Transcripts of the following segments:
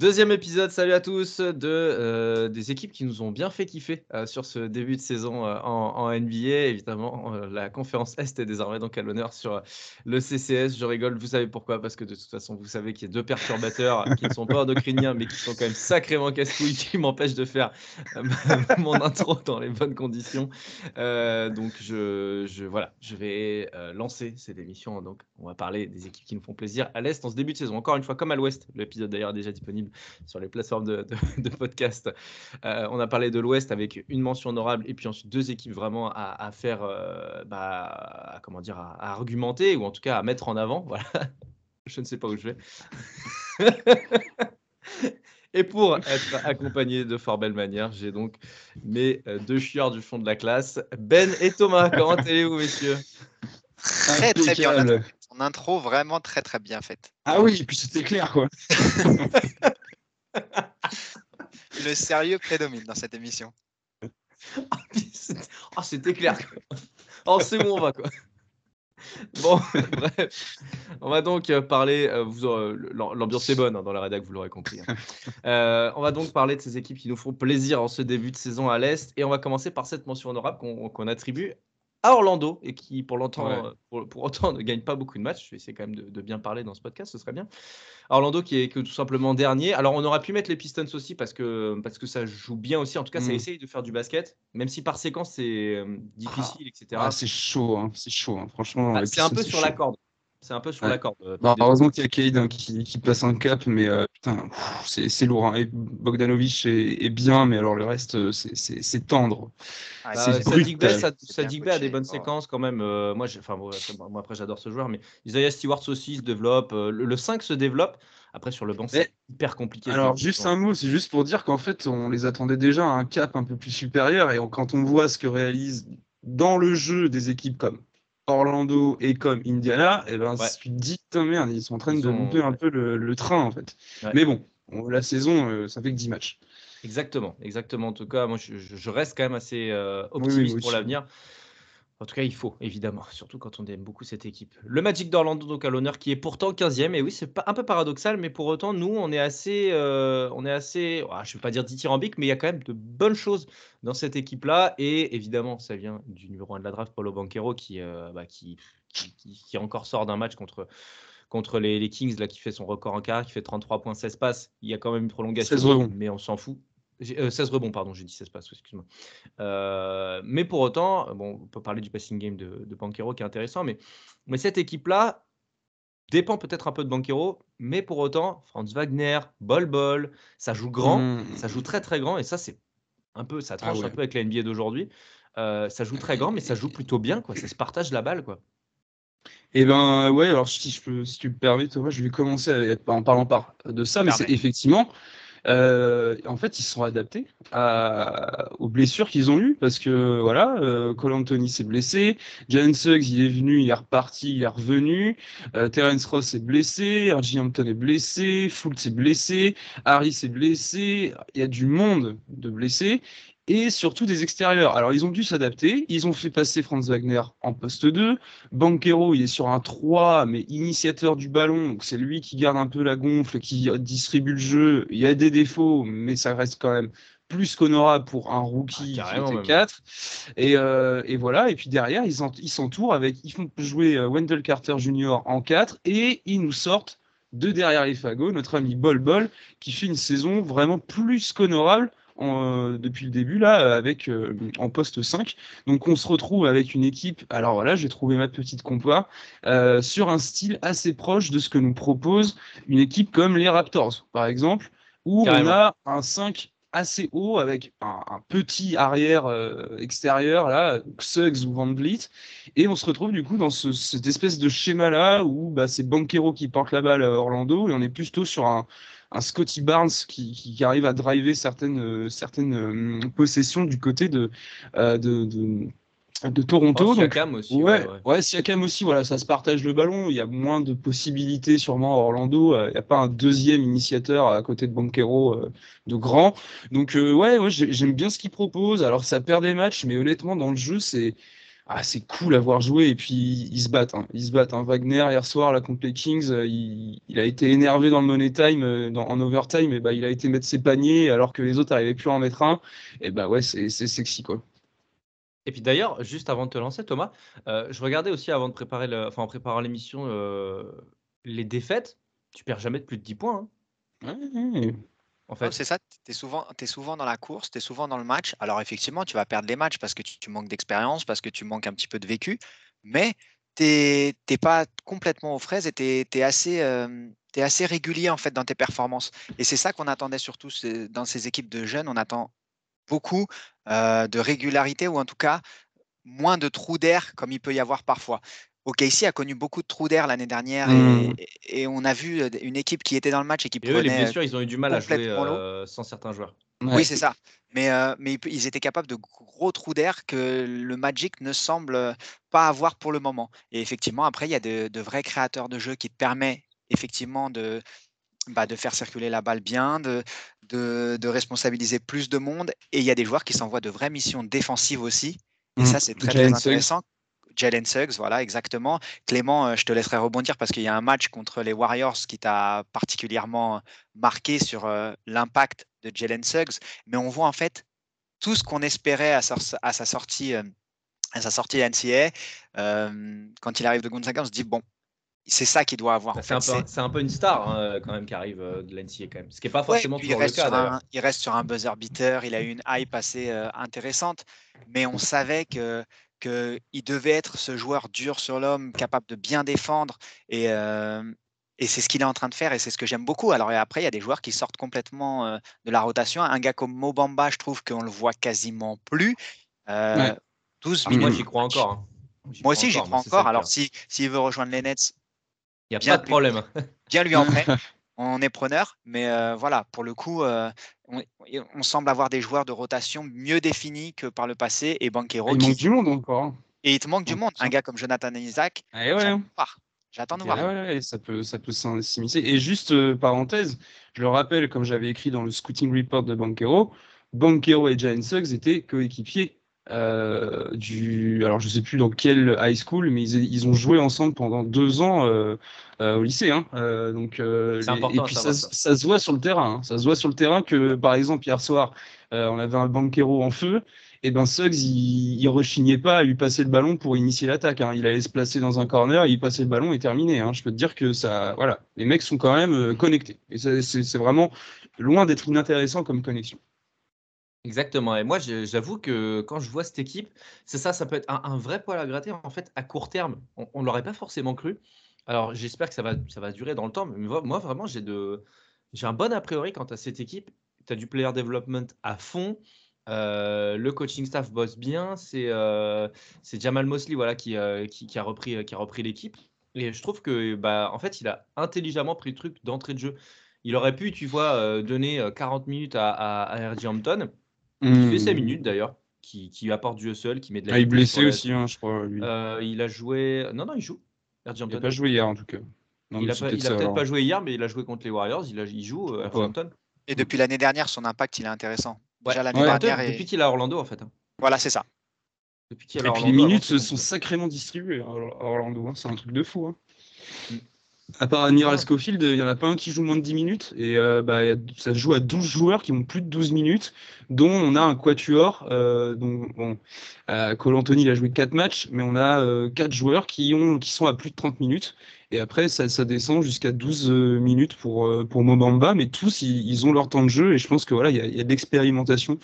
Deuxième épisode, salut à tous, de, euh, des équipes qui nous ont bien fait kiffer euh, sur ce début de saison euh, en, NBA. Évidemment, la conférence Est est désormais donc à l'honneur sur le CCS. Je rigole, vous savez pourquoi Parce que de toute façon, vous savez qu'il y a deux perturbateurs qui ne sont pas endocriniens, mais qui sont quand même sacrément casse-couilles, qui m'empêchent de faire mon intro dans les bonnes conditions. donc, je, je, voilà, je vais lancer cette émission. Donc, on va parler des équipes qui nous font plaisir à l'Est en ce début de saison. Encore une fois, comme à l'Ouest, l'épisode d'ailleurs déjà disponible sur les plateformes de, podcast. Euh, on a parlé de l'Ouest avec une mention honorable et puis ensuite deux équipes vraiment à, faire, euh, bah, comment dire, à, argumenter ou en tout cas à mettre en avant. Voilà. je ne sais pas où je vais. Et pour être accompagné de fort belle manière, j'ai donc mes euh, deux chieurs du fond de la classe, Ben et Thomas. Comment allez-vous, messieurs? Très très bien. Ton intro vraiment très très bien faite. Ah oui, et puis c'était clair quoi. Le sérieux prédomine dans cette émission. oh, c'était clair. Oh, c'est bon, on va quoi. Bon, bref, on va donc euh, parler. Euh, l'ambiance est bonne hein, dans la rédac, vous l'aurez compris. Hein. Euh, on va donc parler de ces équipes qui nous font plaisir en ce début de saison à l'Est. Et on va commencer par cette mention honorable qu'on attribue à Orlando et qui pour, longtemps, pour, autant ne gagne pas beaucoup de matchs. Je vais essayer quand même de, bien parler dans ce podcast, ce serait bien. Orlando qui est que tout simplement dernier. Alors on aurait pu mettre les Pistons aussi parce que, parce que ça joue bien aussi. En tout cas, ça mmh. essaye de faire du basket, même si par séquence c'est euh, difficile, ah. etc. Ah, c'est chaud, hein. c'est chaud. Hein. Franchement, ah, c'est un peu sur la corde. C'est un peu sur la corde. Euh, bah, heureusement qu'il y a Cade hein, qui, qui, passe un cap, mais euh, putain, c'est lourd. Hein. Et Bogdanovic est, bien, mais alors le reste, euh, c'est tendre. Ah, Sadiq Bey a des bonnes séquences quand même. moi, enfin, moi, après, j'adore ce joueur, mais Isaiah Stewart aussi se développe. Le, 5 se développe. Après, sur le banc, c'est hyper compliqué. Alors, juste un mot, c'est juste pour dire qu'en fait, on les attendait déjà à un cap un peu plus supérieur. Et quand on voit ce que réalisent dans le jeu des équipes comme Orlando et comme Indiana, et eh ben, tu te dis, merde, ils sont en train de monter un peu le, train, en fait. Mais bon, la saison, euh, ça fait que 10 matchs. Exactement, exactement. En tout cas, moi, je, reste quand même assez euh, optimiste pour l'avenir. En tout cas, il faut, évidemment, surtout quand on aime beaucoup cette équipe. Le Magic d'Orlando, donc à l'honneur, qui est pourtant 15e. Et oui, c'est un peu paradoxal, mais pour autant, nous, on est assez, euh, on est assez je ne vais pas dire dithyrambique, mais il y a quand même de bonnes choses dans cette équipe-là. Et évidemment, ça vient du numéro 1 de la draft, Paulo Banquero, qui, euh, bah, qui, qui, encore sort d'un match contre, contre les, Kings, là, qui fait son record en carrière, qui fait 33 points, 16 passes. Il y a quand même une prolongation, mais on s'en fout. 16 euh, rebonds, pardon, j'ai dit 16 passes, excuse-moi. Euh, mais pour autant, bon, on peut parler du passing game de, de Banquero qui est intéressant, mais, mais cette équipe-là dépend peut-être un peu de Banquero, mais pour autant, Franz Wagner, Bol Bol, ça joue grand, mmh. ça joue très très grand, et ça, c'est un peu, ça ah tranche un peu avec la NBA d'aujourd'hui. Euh, ça joue très grand, mais ça joue plutôt bien, quoi. Ça se partage la balle, quoi. Eh ben ouais, alors si, je peux, si tu me permets, Thomas, je vais commencer en parlant par de ça, mais c'est effectivement, euh, en fait, ils se sont adaptés aux blessures qu'ils ont eues parce que voilà, euh, Cole Anthony s'est blessé, Jalen Suggs il est venu, il est reparti, il est revenu, euh, Terence Ross est blessé, R.J. Hampton est blessé, Fultz est blessé, Harris est blessé, il y a du monde de blessés et surtout des extérieurs. Alors, ils ont dû s'adapter. Ils ont fait passer Franz Wagner en poste 2. Banquero, il est sur un 3, mais initiateur du ballon. Donc, c'est lui qui garde un peu la gonfle, qui distribue le jeu. Il y a des défauts, mais ça reste quand même plus qu'honorable pour un rookie ah, qui 4. Et, euh, et, voilà. Et puis derrière, ils s'entourent avec. Ils font jouer euh, Wendell Carter Jr. en 4 et ils nous sortent de derrière les fagots notre ami Bol Bol, qui fait une saison vraiment plus qu'honorable euh, depuis le début là avec euh, en poste 5. Donc on se retrouve avec une équipe. Alors voilà, j'ai trouvé ma petite compoire euh, sur un style assez proche de ce que nous propose une équipe comme les Raptors par exemple, où on a un 5 assez haut avec un, petit arrière extérieur là, Suggs ou Van Vliet, et on se retrouve du coup dans cette espèce de schéma là où bah, c'est Banquero qui porte la balle à Orlando et on est plutôt sur un un Scotty Barnes qui, qui, arrive à driver certaines, certaines possessions du côté de, de de Toronto. Oh, Siakam aussi. Ouais, ouais, Siakam aussi, voilà, ça se partage le ballon. Il y a moins de possibilités sûrement à Orlando. Euh, il n'y a pas un deuxième initiateur à côté de Banquero euh, de grand. Donc euh, ouais, ouais j'aime bien ce qu'il propose. Alors ça perd des matchs, mais honnêtement, dans le jeu, c'est ah, c'est cool à voir jouer. Et puis ils se battent. Hein. Ils se battent. Hein. Wagner hier soir là contre les Kings, il, a été énervé dans le money time, dans, en overtime. Et bah, il a été mettre ses paniers alors que les autres n'arrivaient plus à en mettre un. Et bah ouais, c'est sexy quoi. Et puis d'ailleurs, juste avant de te lancer, Thomas, euh, je regardais aussi avant de préparer, le, enfin en préparant l'émission, euh, les défaites. Tu perds jamais de plus de 10 points. Hein. En fait, c'est ça, tu es souvent, es souvent dans la course, tu es souvent dans le match. Alors effectivement, tu vas perdre les matchs parce que tu, manques d'expérience, parce que tu manques un petit peu de vécu, mais tu n'es pas complètement aux fraises et tu es, assez, euh, assez régulier en fait dans tes performances. Et c'est ça qu'on attendait surtout dans ces équipes de jeunes. On attend beaucoup de régularité ou en tout cas moins de trous d'air comme il peut y avoir parfois. OKC a connu beaucoup de trous d'air l'année dernière mmh. et, on a vu une équipe qui était dans le match et qui prenait. les blessures, ils ont eu du mal à jouer sans certains joueurs. Oui, c'est ça. Mais, mais ils étaient capables de gros trous d'air que le Magic ne semble pas avoir pour le moment. Et effectivement, après, il y a de, de vrais créateurs de jeu qui te permettent effectivement de, bah, de faire circuler la balle bien, de, de, responsabiliser plus de monde. Et il y a des joueurs qui s'envoient de vraies missions défensives aussi. Et mmh. ça, c'est très, très intéressant. Jalen Suggs, voilà, exactement. Clément, euh, je te laisserai rebondir parce qu'il y a un match contre les Warriors qui t'a particulièrement marqué sur euh, l'impact de Jalen Suggs. Mais on voit en fait tout ce qu'on espérait à, à, sa sortie. Euh, à sa sortie NCA, quand il arrive de Gonzaga, on se dit bon, c'est ça qu'il doit avoir. Bah, c'est un, peu une star hein, quand même qui arrive euh, de l'NCA quand même. Ce qui n'est pas forcément toujours le cas. il reste sur un buzzer beater, il a eu une hype assez euh, intéressante, mais on savait que qu'il devait être ce joueur dur sur l'homme, capable de bien défendre. Et, euh, et c'est ce qu'il est en train de faire et c'est ce que j'aime beaucoup. Alors après, il y a des joueurs qui sortent complètement de la rotation. Un gars comme Mobamba, je trouve qu'on le voit quasiment plus. 12 ah, minutes. Moi, j'y crois encore. Hein. Moi aussi, j'y crois encore. Alors, s'il si, veut rejoindre les Nets, il n'y a pas de problème. Bien lui en prêt. on est preneur, mais euh, voilà, pour le coup, on, semble avoir des joueurs de rotation mieux définis que par le passé et Banquero. Il manque du monde encore. Hein. Et il te manque du monde. Un gars comme Jonathan Isaac. Ah, ouais. J'attends de voir. Ouais, ça peut, ça peut s'immiscer. Et juste euh, parenthèse, je le rappelle, comme j'avais écrit dans le scouting report de Banquero, Banquero et Jalen Suggs étaient coéquipiers euh, du, alors je sais plus dans quel high school, mais ils, ils ont joué ensemble pendant deux ans euh, euh, au lycée. Hein. donc, et puis ça, ça, se voit sur le terrain. Hein. Ça se voit sur le terrain que, par exemple, hier soir, on avait un banquero en feu. Et ben Suggs, il, il, rechignait pas à lui passer le ballon pour initier l'attaque. Hein. Il allait se placer dans un corner, il passait le ballon et terminé. Je peux te dire que ça, voilà, les mecs sont quand même connectés. Et c'est vraiment loin d'être inintéressant comme connexion. Exactement. Et moi, j'avoue que quand je vois cette équipe, c'est ça, ça peut être un, vrai poil à gratter. En fait, à court terme, on ne l'aurait pas forcément cru. Alors, j'espère que ça va, ça va durer dans le temps. Mais moi, vraiment, j'ai un bon a priori quant à cette équipe. Tu as du player development à fond. Euh, le coaching staff bosse bien. C'est euh, Jamal Mosley voilà, qui, euh, qui, a repris, qui a repris l'équipe. Et je trouve que, bah, en fait, il a intelligemment pris le truc d'entrée de jeu. Il aurait pu, tu vois, donner 40 minutes à, à, à R.J. Hampton. Il fait 5 hmm. minutes d'ailleurs, qui, qui, apporte du seul, qui met de la. Ah, il est blessé aussi, hein, je crois. Euh, il a joué. Non, non, il joue. il n'a pas joué hier en tout cas. il n'a peut-être pas joué hier, mais il a joué contre les Warriors. Il, a, il joue euh, Et depuis l'année dernière, son impact, il est intéressant. Déjà l'année dernière. Depuis qu'il est à Orlando, en fait. Hein. Voilà, c'est ça. Depuis qu'il et puis les minutes se sont sacrément distribuées à Orlando. Hein. C'est un truc de fou. Hein. Mm. À part Admiral Schofield, il n'y en a pas un qui joue moins de 10 minutes. Et euh, bah, ça se joue à 12 joueurs qui ont plus de 12 minutes, dont on a un quatuor. Euh, dont, bon, euh, Cole Anthony il a joué 4 matchs, mais on a euh, 4 joueurs qui, ont, qui sont à plus de 30 minutes. Et après, ça, ça descend jusqu'à 12 euh, minutes pour, euh, pour Mobamba. Mais tous, ils, ont leur temps de jeu. Et je pense que voilà, il y a, y a de l'expérimentation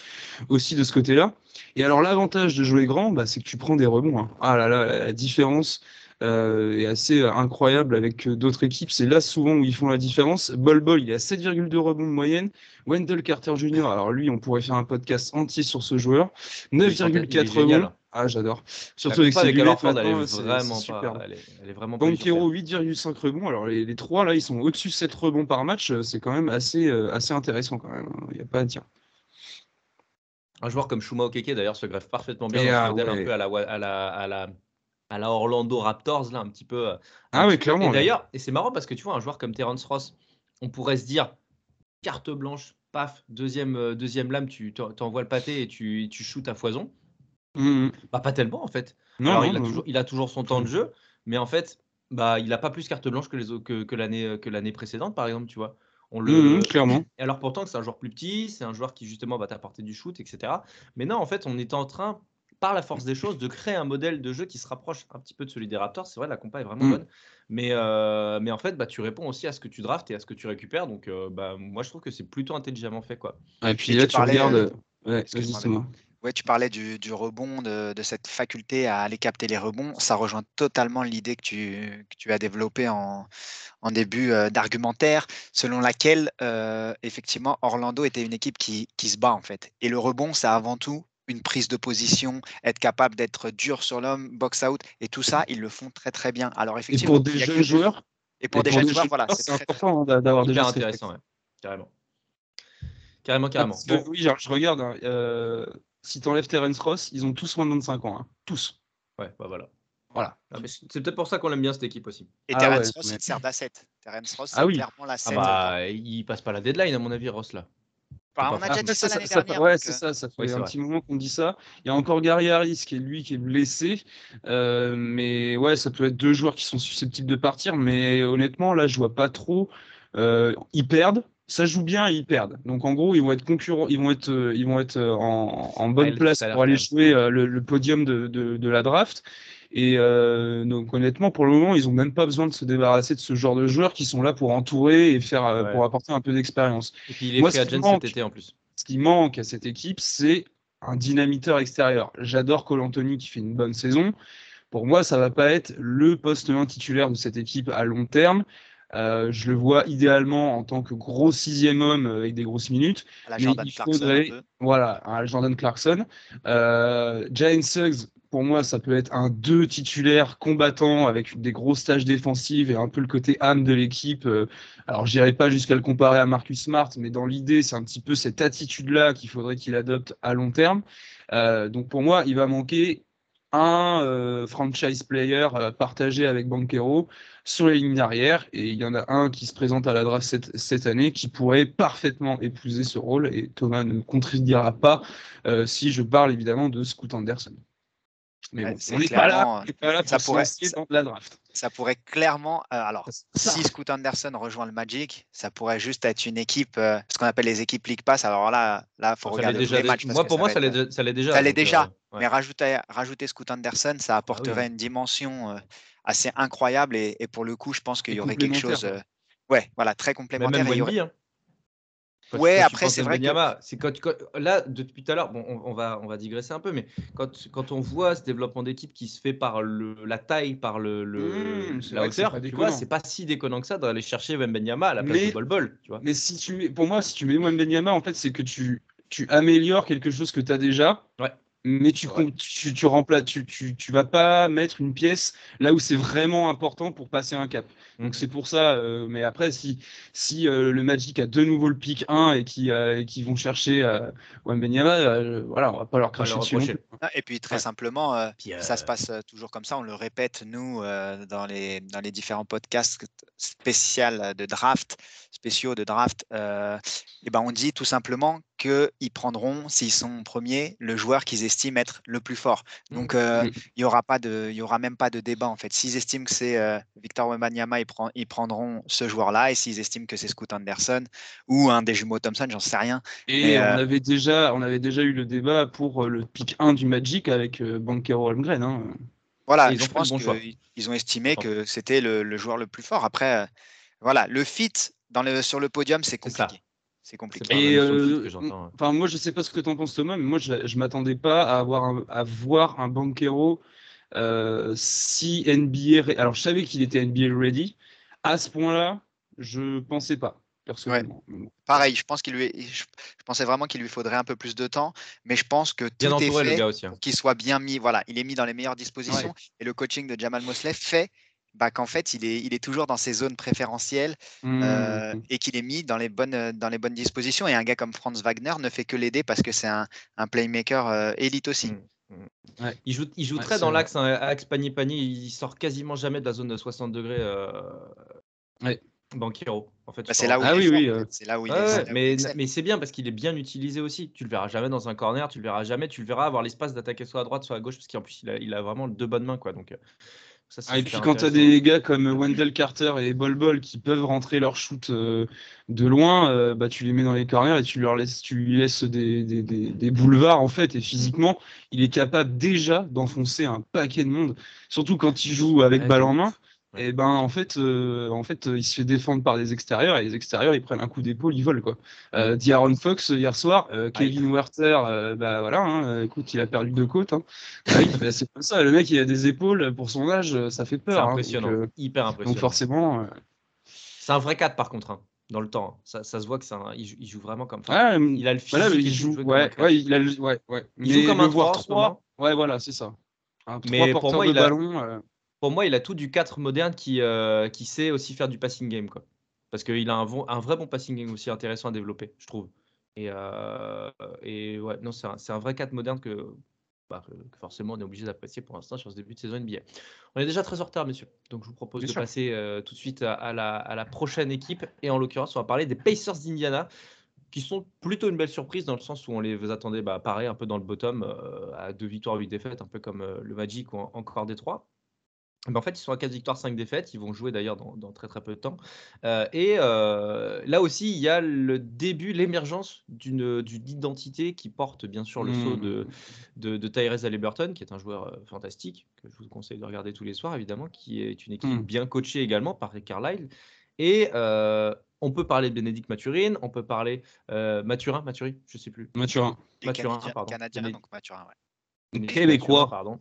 aussi de ce côté-là. Et alors, l'avantage de jouer grand, bah, c'est que tu prends des rebonds. Hein. Ah là là, la différence euh, est assez incroyable avec euh, d'autres équipes. C'est là souvent où ils font la différence. Bol Bol, il est à 7,2 rebonds de moyenne. Wendell Carter Jr., alors lui, on pourrait faire un podcast entier sur ce joueur. 9,4 rebonds. Ah, j'adore. Surtout avec, avec elle est vraiment pas. Elle est, elle est vraiment 8,5 rebonds. Alors, les, les, trois, là, ils sont au-dessus de 7 rebonds par match. C'est quand même assez, assez intéressant, quand même. Il n'y a pas à dire. Un joueur comme Shuma Okeke, d'ailleurs, se greffe parfaitement bien dans ce modèle un peu à la, à la, à la à la Orlando Raptors, là, un petit peu. Euh, ah oui, clairement. Et d'ailleurs, et c'est marrant parce que tu vois, un joueur comme Terence Ross, on pourrait se dire carte blanche, paf, deuxième, euh, deuxième lame, tu t'envoies le pâté et tu, tu shootes à foison. Mmh bah, pas tellement en fait. Non, il, a toujours, il, a toujours, son temps de jeu, mais en fait, bah, il n'a pas plus carte blanche que l'année que, que l'année que l'année précédente, par exemple, tu vois. On le... Mmh clairement. Et alors pourtant, c'est un joueur plus petit, c'est un joueur qui justement va t'apporter du shoot, etc. Mais non, en fait, on est en train par la force des choses, de créer un modèle de jeu qui se rapproche un petit peu de celui des Raptors. C'est vrai, la compa est vraiment mm. bonne. Mais, euh, mais en fait, bah, tu réponds aussi à ce que tu draftes et à ce que tu récupères. Donc, euh, bah, moi, je trouve que c'est plutôt intelligemment fait. Quoi. Et puis là, tu, regardes. Ouais, Ouais, tu parlais du, du rebond, de, de, cette faculté à aller capter les rebonds. Ça rejoint totalement l'idée que tu, que tu as développée en, en début euh, d'argumentaire, selon laquelle, effectivement, Orlando était une équipe qui, qui, se bat, en fait. Et le rebond, c'est avant tout une prise de position, être capable d'être dur sur l'homme, box out, et tout ça, ils le font très très bien. Alors effectivement, et pour des jeunes joueurs, et pour des jeunes joueurs, voilà, c'est important d'avoir des intéressant, ouais. carrément, carrément, carrément. Oui, genre, je regarde. Hein, euh, si tu enlèves Terence Ross, ils ont tous moins de 25 ans, hein. tous. Ouais, bah voilà. Voilà. Ah, c'est peut-être pour ça qu'on aime bien cette équipe aussi. Et ah Terence Ross, il sert d'asset. Terence Ross, ah c'est clairement l'asset. Ah bah, il passe pas la deadline, à mon avis, Ross, là on a déjà dit ça, l'année dernière. Ouais, c'est ça, ça fait un petit moment qu'on dit ça. Il y a encore Gary Harris qui est lui qui est blessé. Euh, mais ouais, ça peut être deux joueurs qui sont susceptibles de partir. Mais honnêtement, là, je vois pas trop. Euh, ils perdent. Ça joue bien et ils perdent. Donc en gros, ils vont être concurrents, ils vont être, euh, ils vont être en, bonne place pour aller jouer le, podium de, de, la draft. Et euh, donc honnêtement, pour le moment, ils n'ont même pas besoin de se débarrasser de ce genre de joueurs qui sont là pour entourer et faire euh, pour apporter un peu d'expérience. Et puis il est Moi, à cet été en plus. Ce qui manque à cette équipe, c'est un dynamiteur extérieur. J'adore Cole Anthony qui fait une bonne saison. Pour moi, ça va pas être le poste 1 titulaire de cette équipe à long terme. Euh, je le vois idéalement en tant que gros sixième homme avec des grosses minutes. mais il faudrait, voilà, un Jordan Clarkson. Euh, Jalen Suggs, pour moi, ça peut être un deux titulaire combattant avec des grosses tâches défensives et un peu le côté âme de l'équipe. Euh, alors, je n'irai pas jusqu'à le comparer à Marcus Smart, mais dans l'idée, c'est un petit peu cette attitude-là qu'il faudrait qu'il adopte à long terme. Euh, donc, pour moi, il va manquer un euh, franchise player partagé avec Banquero sur les lignes d'arrière. Et il y en a un qui se présente à la draft cette, année qui pourrait parfaitement épouser ce rôle. Et Thomas ne contredira pas si je parle évidemment de Scoot Anderson. Mais on n'est pas là, ça pourrait, la draft. Ça pourrait clairement. Euh, alors, si Scoot Anderson rejoint le Magic, ça pourrait juste être une équipe, euh, ce qu'on appelle les équipes League Pass. Alors là, là, faut regarder déjà les matchs. Moi, pour moi, ça l'est déjà. Ça l'est déjà. Euh, mais rajouter, rajouter Scoot Anderson, ça apporterait ah une dimension assez incroyable. Et, pour le coup, je pense qu'il y aurait quelque chose. ouais, voilà, très complémentaire. Même ouais, après, c'est vrai. C'est quand, là, depuis tout à l'heure, bon, on, va, on va digresser un peu, mais quand, quand on voit ce développement d'équipe qui se fait par le, la taille, par le, le mmh, la hauteur, tu vois, c'est pas si déconnant que ça d'aller chercher Wembenyama à la place de Bol Bol. Tu vois. Mais si tu mets, pour moi, si tu mets Wembenyama, en fait, c'est que tu, tu améliores quelque chose que tu as déjà. Ouais mais tu, tu, tu, remplaces, tu, tu, tu, vas pas mettre une pièce là où c'est vraiment important pour passer un cap. Donc mmh. c'est pour ça. Euh, mais après, si, si euh, le Magic a de nouveau le pic 1 et qui, euh, qui vont chercher euh, Wembenyama, voilà, on va pas leur cracher dessus. Ah, et puis très simplement, ça se passe toujours comme ça. On le répète nous dans les dans les différents podcasts spéciaux de draft, spéciaux de draft. et ben on dit tout simplement qu'ils prendront, s'ils sont premiers, le joueur qu'ils estiment être le plus fort. Mmh. Donc, euh, il n'y aura, pas de, y aura même pas de débat, en fait. S'ils estiment que c'est euh, Victor Wembanyama, ils, ils, prendront ce joueur-là. Et s'ils estiment que c'est Scoot Anderson ou un des jumeaux Thompson, j'en sais rien. Et on, euh, avait déjà, on avait déjà eu le débat pour le pick 1 du Magic avec Bankero Holmgren. Hein. Voilà, je pense qu'ils ont estimé que c'était le, joueur le plus fort. Après, voilà, le fit dans le, sur le podium, c'est compliqué. C'est compliqué. Et euh, enfin, moi, je sais pas ce que tu en penses, Thomas, mais moi, je, ne m'attendais pas à avoir à voir un Banquero euh, si NBA. Alors, je savais qu'il était NBA ready. À ce point-là, je pensais pas. personnellement. Pareil, je pense qu'il lui, je, pensais vraiment qu'il lui faudrait un peu plus de temps, mais je pense que tout est fait hein. qu'il soit bien mis. Voilà, il est mis dans les meilleures dispositions et le coaching de Jamal Mosley fait bah, qu'en fait, il est, il est toujours dans ses zones préférentielles mmh, euh, mmh. et qu'il est mis dans les, bonnes, dans les bonnes dispositions. Et un gars comme Franz Wagner ne fait que l'aider parce que c'est un, un, playmaker euh, élite aussi. Mmh, il joue, il joue très dans l'axe, hein, axe panier-panier. Il sort quasiment jamais de la zone de 60 degrés. Euh... Banquero, en fait. Bah, c'est là où ah, il oui, est. Oui, c'est là où il est. mais, mais c'est bien parce qu'il est bien utilisé aussi. Tu le verras jamais dans un corner, tu le verras jamais. Tu le verras avoir l'espace d'attaquer soit à droite, soit à gauche, parce qu'en plus, il a, il a vraiment deux bonnes mains. Quoi, donc, ah, et puis quand tu as des gars comme Wendell Carter et Bol Bol qui peuvent rentrer leur shoot euh, de loin, euh, bah, tu les mets dans les corners et tu, leur laisses, tu lui laisses des, des, des, boulevards en fait. Et physiquement, il est capable déjà d'enfoncer un paquet de monde, surtout quand il joue avec balle en main et ben en fait, euh, en fait, il se fait défendre par des extérieurs et les extérieurs ils prennent un coup d'épaule, ils volent quoi. Euh, D'Aaron Fox hier soir, euh, Kevin Werther, euh, bah voilà, hein, écoute, il a perdu deux côtes. Hein. Bah c'est comme ça, le mec il a des épaules pour son âge, ça fait peur. Hein, impressionnant, donc, hyper impressionnant. Donc forcément. C'est un vrai 4 par contre. Hein, dans le temps, ça, ça se voit que un, il, joue, vraiment comme ça. il a le physique. il joue, ouais, ouais, il a le, ouais, ouais. Il joue comme un 3, 3 Ouais, voilà, c'est ça. Un 3 mais pour moi, il a, ballon, pour moi, il a tout du 4 moderne qui, euh, qui sait aussi faire du passing game. Quoi. Parce qu'il a un, un, vrai bon passing game aussi intéressant à développer, je trouve. Et, euh, et ouais, non, c'est un, un, vrai 4 moderne bah, que, forcément on est obligé d'apprécier pour l'instant sur ce début de saison NBA. On est déjà très en retard, messieurs. Donc je vous propose de passer euh, tout de suite à, la, à, la, prochaine équipe. Et en l'occurrence, on va parler des Pacers d'Indiana qui sont plutôt une belle surprise dans le sens où on les attendait bah, pareil un peu dans le bottom à deux victoires, huit défaites, un peu comme le Magic ou encore des trois. Ben, en fait, ils sont à 4 victoires, 5 défaites. Ils vont jouer d'ailleurs dans, très très peu de temps. Euh, et euh, là aussi, il y a le début, l'émergence d'une identité qui porte bien sûr le saut de, mmh. de, de Tyrese Halliburton, qui est un joueur euh, fantastique, que je vous conseille de regarder tous les soirs, évidemment, qui est une équipe mmh. bien coachée également par Rick Carlisle. Et on peut parler de Bénédicte Mathurine, on peut parler Mathurin, Mathurin, je ne sais plus. Mathurin. Mathurin, pardon. Canadien, donc Mathurin, ouais. Québécois. Pardon.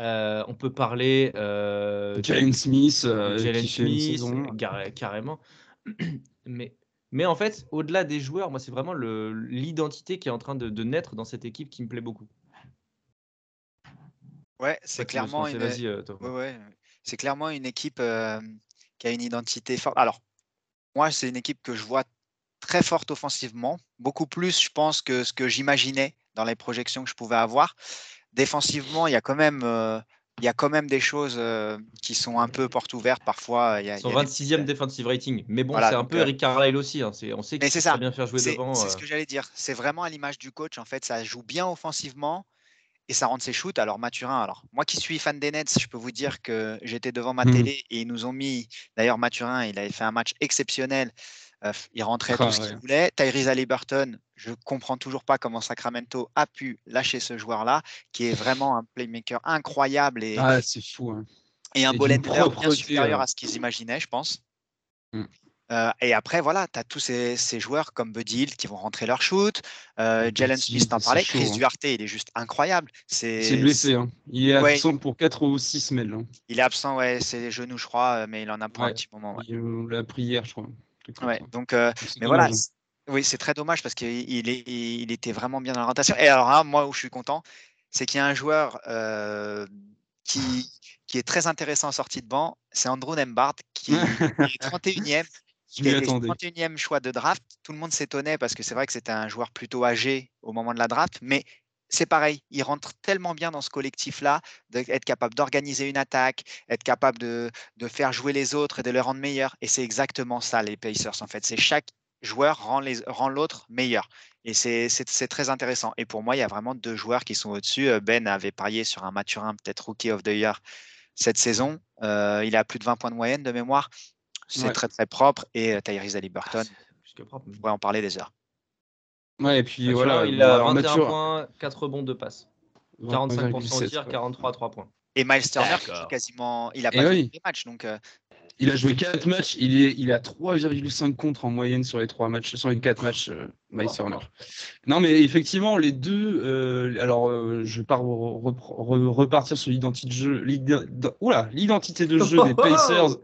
Euh, on peut parler. Euh, Jalen Smith, euh, Jalen Smith, carrément. mais, mais en fait, au-delà des joueurs, moi, c'est vraiment l'identité qui est en train de, naître dans cette équipe qui me plaît beaucoup. Ouais, c'est clairement, une... ouais, c'est clairement une équipe qui a une identité forte. Alors, moi, c'est une équipe que je vois très forte offensivement, beaucoup plus, je pense, que ce que j'imaginais dans les projections que je pouvais avoir défensivement, il y a quand même, euh, il y a quand même des choses euh, qui sont un peu portes ouvertes parfois. Il y a, Son 26e defensive rating. Mais bon, c'est un peu euh, Eric Carlisle aussi. Hein. On sait qu'il sait bien faire jouer devant. C'est ce que j'allais dire. C'est vraiment à l'image du coach. En fait, ça joue bien offensivement et ça rend ses shoots. Alors, Mathurin, alors moi qui suis fan des Nets, je peux vous dire que j'étais devant ma mmh. télé et ils nous ont mis. D'ailleurs, Mathurin, il avait fait un match exceptionnel il rentrait tout ce qu'il voulait. Tyrese Halliburton, je comprends toujours pas comment Sacramento a pu lâcher ce joueur-là, qui est vraiment un playmaker incroyable et, ah, c'est fou, hein. et un ball bien supérieur hein. à ce qu'ils imaginaient, je pense. Mmh. et après, voilà, tu as tous ces, joueurs comme Buddy Hill qui vont rentrer leur shoot. Euh, Jalen Smith, t'en parlais. Chris hein. Duarte, il est juste incroyable. C'est blessé. Hein. Il est absent pour 4 ou 6 semaines. Il est absent, ouais, c'est les genoux, je crois, mais il en a pour un petit moment. Il l'a pris hier, je crois. Ouais, donc, euh, mais voilà, oui, c'est très dommage parce qu'il il était vraiment bien dans la rotation. Et alors, hein, moi, où je suis content, c'est qu'il y a un joueur euh, qui, qui est très intéressant en sortie de banc, c'est Andrew Nembard, qui, est 31e. Qui 31e choix de draft. Tout le monde s'étonnait parce que c'est vrai que c'était un joueur plutôt âgé au moment de la draft, mais c'est pareil, il rentre tellement bien dans ce collectif-là, d'être capable d'organiser une attaque, être capable de, faire jouer les autres et de les rendre meilleurs. Et c'est exactement ça, les Pacers, en fait. C'est chaque joueur rend, rend l'autre meilleur. Et c'est très intéressant. Et pour moi, il y a vraiment deux joueurs qui sont au-dessus. Euh, ben avait parié sur un Mathurin, peut-être Rookie of the Year cette saison. Euh, il a plus de 20 points de moyenne de mémoire. C'est très, très propre. Et euh, Tyrese Halliburton, ah, on pourrait en parler des heures. Ouais, et puis voilà. Il a 21 points, 4 rebonds de passe. 45% au tir, 43 à 3 points. Et Miles Turner, quasiment. Il a pas joué des matchs. Donc, euh, Il a joué 4 matchs. Il, est, il a 3,5 contre en moyenne sur les 3 matchs, sur les 4 matchs, euh, Miles Turner. Non, mais effectivement, les deux. Euh, alors, je vais pas repartir sur l'identité de jeu. L'identité de jeu des Pacers.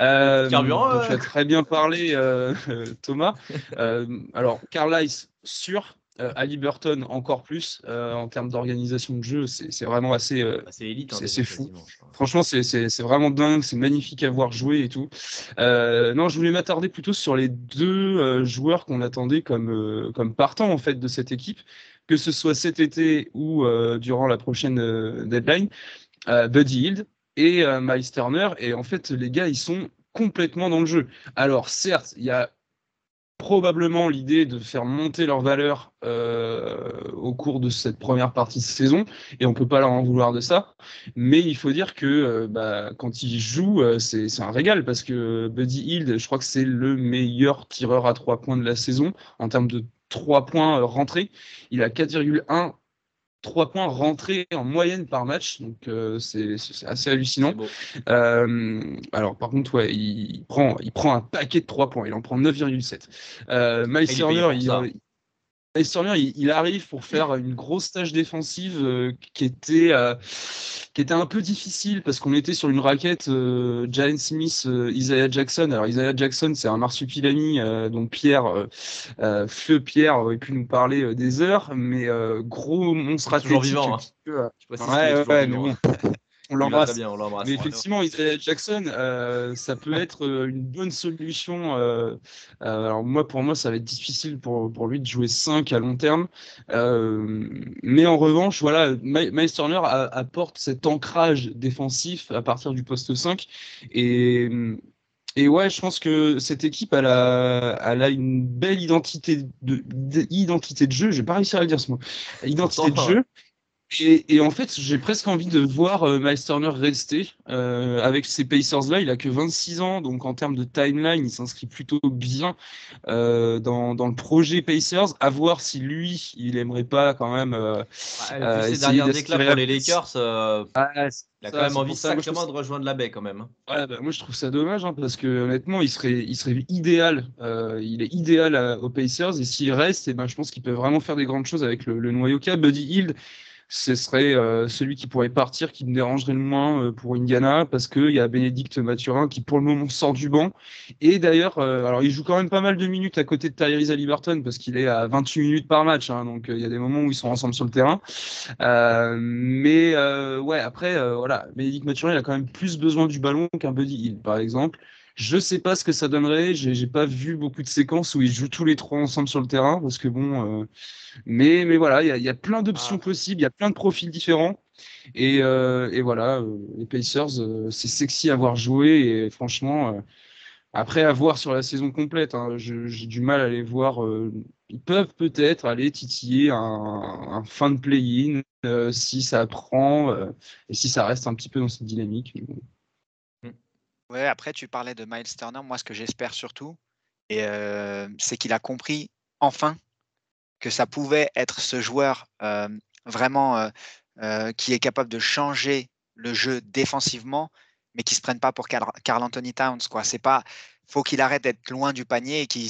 Euh, tu as très bien parlé, Thomas. alors, Carlisle, sûr. Euh, Ali Burton encore plus euh, en termes d'organisation de jeu, c'est vraiment assez. Euh, c'est élite. Hein, c'est fou. Franchement, c'est vraiment dingue, c'est magnifique à voir jouer et tout. non, je voulais m'attarder plutôt sur les deux joueurs qu'on attendait comme, comme partants en fait de cette équipe, que ce soit cet été ou durant la prochaine deadline. Buddy Hield et Miles Turner. Et en fait, les gars, ils sont complètement dans le jeu. Alors, certes, il y a probablement l'idée de faire monter leur valeur euh, au cours de cette première partie de saison, et on peut pas leur en vouloir de ça. Mais il faut dire que euh, bah, quand ils jouent, euh, c'est un régal, parce que Buddy Hield, je crois que c'est le meilleur tireur à trois points de la saison en termes de trois points rentrés. Il a 4,1 3 points rentrés en moyenne par match, donc euh, c'est assez hallucinant. Euh, alors par contre, ouais, il prend, il prend un paquet de 3 points, il en prend 9,7. Euh, Miles Turner, il, il, arrive pour faire une grosse tâche défensive euh, qui, était, euh, qui était un peu difficile parce qu'on était sur une raquette euh, Jalen Smith, Isaiah Jackson. Alors Isaiah Jackson, c'est un marsupilami donc Pierre, Feu Pierre aurait pu nous parler des heures, mais gros monstre athlétique. Toujours vivant. Hein. ouais, ouais, mais bon. on l'embrasse. Mais effectivement, Israel Jackson, euh, ça peut être euh, une bonne solution. Euh, alors moi, pour moi, ça va être difficile pour, pour lui de jouer 5 à long terme. mais en revanche, voilà, Miles Turner apporte cet ancrage défensif à partir du poste 5. Et, et ouais, je pense que cette équipe, elle a, elle a une belle identité de, identité de jeu. Je vais pas réussir à le dire ce mot. Identité de jeu. Et, en fait, j'ai presque envie de voir euh, Miles Turner rester euh, avec ces Pacers-là. Il a que 26 ans, donc en termes de timeline, il s'inscrit plutôt bien euh, dans, dans, le projet Pacers. À voir si lui, il aimerait pas quand même. Euh, ah, ces dernières déclats pour les Lakers, ah, il a quand même envie sacrément de rejoindre la baie quand même. Hein. Ouais, bah, moi, je trouve ça dommage hein, parce que honnêtement, il serait, il serait idéal. il est idéal aux Pacers et s'il reste, et eh ben, je pense qu'il peut vraiment faire des grandes choses avec le, le noyau K. Buddy Hield ce serait euh, celui qui pourrait partir, qui me dérangerait le moins euh, pour Indiana, parce qu'il y a Bénédicte Mathurin qui pour le moment sort du banc. Et d'ailleurs, euh, alors il joue quand même pas mal de minutes à côté de Tyrese Liberton, parce qu'il est à 28 minutes par match, hein, donc il y a des moments où ils sont ensemble sur le terrain. mais ouais, après, voilà, Bénédicte Mathurin, il a quand même plus besoin du ballon qu'un Buddy Hill, par exemple. Je sais pas ce que ça donnerait. J'ai pas vu beaucoup de séquences où ils jouent tous les trois ensemble sur le terrain parce que bon, euh, mais mais voilà, il y, a plein d'options ah. possibles, il y a plein de profils différents et, euh, et voilà, euh, les Pacers, c'est sexy à voir jouer et franchement, après à voir sur la saison complète, hein, j'ai du mal à les voir. ils peuvent peut-être aller titiller un, un fin de play-in si ça prend et si ça reste un petit peu dans cette dynamique. Ouais, après, tu parlais de Miles Turner. Moi, ce que j'espère surtout, et, c'est qu'il a compris enfin que ça pouvait être ce joueur vraiment qui est capable de changer le jeu défensivement, mais qui ne se prenne pas pour Carl, Anthony Towns. Quoi. C'est pas, faut qu'il arrête d'être loin du panier et qu'il